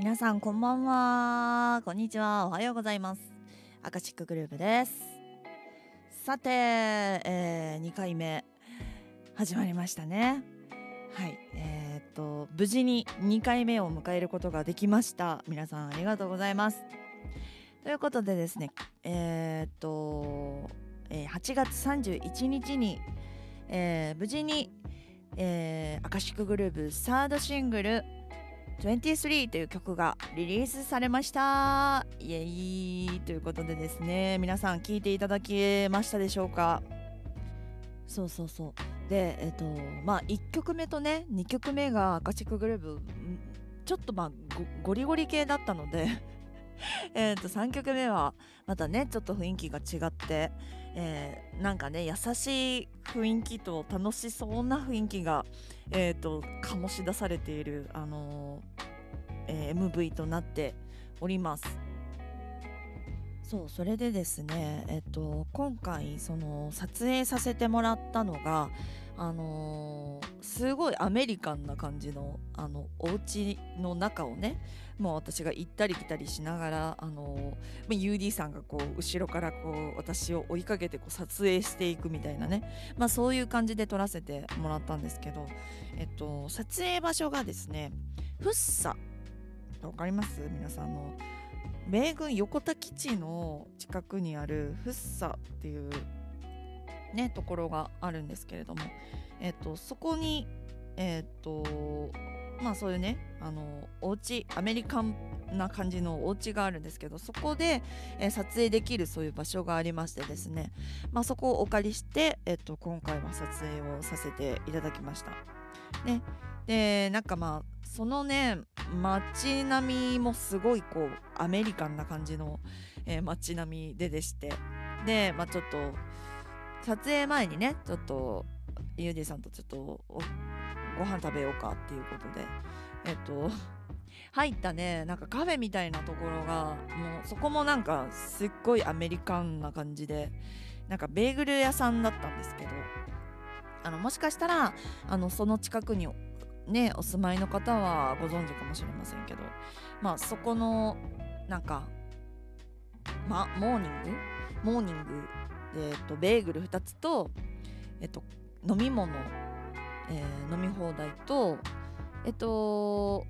皆さんこんばんは。こんにちは。おはようございます。アカシックグループです。さて、えー、2回目始まりましたね。はい。えー、っと無事に2回目を迎えることができました。皆さんありがとうございます。ということでですねえー、っと、えー、8月31日に、えー、無事に、えー、アカシックグループサードシングル23という曲がリリースされました。イエイということでですね。皆さん聴いていただけましたでしょうか？そうそうそう。でえっ、とまあ1曲目とね2曲目がアカシックグループちょっとまあゴリゴリ系だったので。えと3曲目はまたねちょっと雰囲気が違って、えー、なんかね優しい雰囲気と楽しそうな雰囲気が、えーと、醸し出されている、あのー、えー、MV となっております。そうそれでですね、えっと、今回その撮影させてもらったのがあのー、すごいアメリカンな感じのあのお家の中をねもう私が行ったり来たりしながら、あのー、UD さんがこう後ろからこう私を追いかけてこう撮影していくみたいなね、まあ、そういう感じで撮らせてもらったんですけど、えっと、撮影場所がですねフッサ。わかります？皆さんの。米軍横田基地の近くにあるフッサっていうねところがあるんですけれども、えっと、そこにえっとまあそういうねあのお家アメリカンな感じのお家があるんですけどそこで、えー、撮影できるそういう場所がありましてですね、まあ、そこをお借りして、えっと、今回は撮影をさせていただきました。ね、でなんかまあそのね街並みもすごいこうアメリカンな感じの、えー、街並みででして。でまあちょっと撮影前にねちょっとユーディさんとちょっとご飯食べようかっていうことでえっと入ったねなんかカフェみたいなところがもうそこもなんかすっごいアメリカンな感じでなんかベーグル屋さんだったんですけどあのもしかしたらあのその近くにねお住まいの方はご存知かもしれませんけどまあそこのなんかまモーニング？モーニングで、えっと、ベーグル2つと、えっと、飲み物、えー、飲み放題とえっと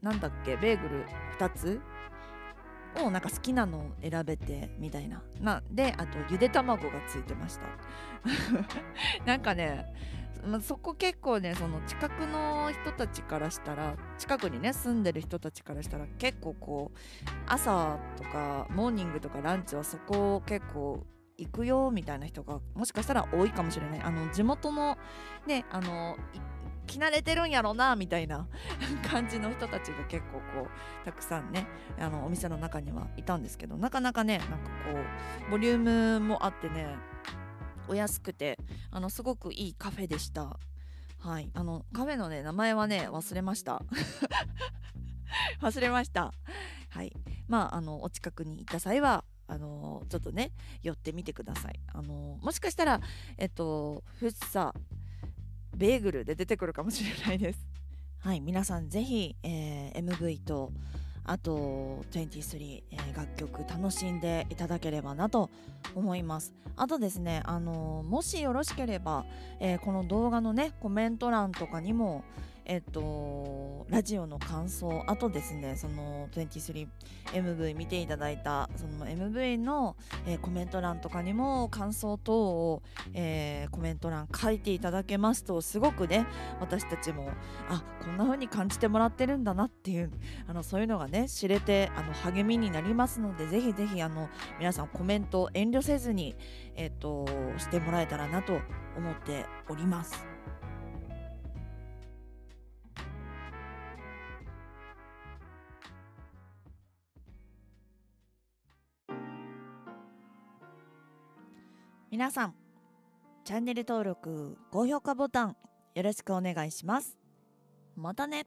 なんだっけベーグル2つをなんか好きなのを選べてみたいな。なであとゆで卵がついてました。なんかね、そこ結構ねその近くの人たちからしたら近くにね住んでる人たちからしたら結構こう朝とかモーニングとかランチはそこを結構行くよみたいな人がもしかしたら多いかもしれない。あの地元のねあの着慣れてるんやろなみたいな 感じの人たちが結構こうたくさんねあのお店の中にはいたんですけどなかなかねなんかこうボリュームもあってねお安くてあのすごくいいカフェでした。はい。あのカフェのね名前はね忘れました。忘れました。はい。まああのお近くに行った際はあのちょっとね寄ってみてください。あのもしかしたらえっとフッサベーグルで出てくるかもしれないです。はい皆さんぜひ、えー、MV とあと23、えー、楽曲楽しんでいただければなと思います。あとですねあのー、もしよろしければ、えー、この動画のねコメント欄とかにもえっと、ラジオの感想、あとですね、その 23MV 見ていただいた、その MV の、えー、コメント欄とかにも感想等を、えー、コメント欄書いていただけますと、すごくね、私たちも、あ、こんな風に感じてもらってるんだなっていう、あの、そういうのがね、知れて、あの、励みになりますので、ぜひぜひ、あの、皆さんコメント遠慮せずに、えっと、してもらえたらなと思っております。皆さんチャンネル登録高評価ボタンよろしくお願いします。またね。